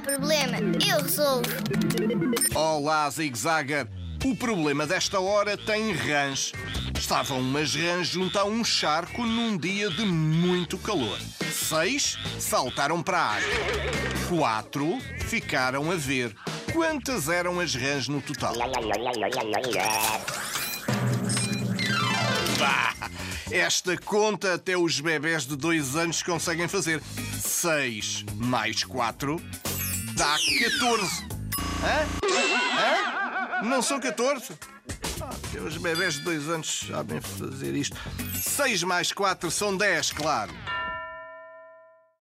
problema, eu resolvo. Olá, Zig Zagger. O problema desta hora tem rãs. Estavam umas rãs junto a um charco num dia de muito calor. Seis saltaram para a água. Quatro ficaram a ver. Quantas eram as rãs no total? Bah, esta conta até os bebés de dois anos conseguem fazer. Seis mais quatro dá 14. Hã? Hã? Não são 14? Ah, Os bebés de dois anos sabem fazer isto. 6 mais 4 são 10, claro.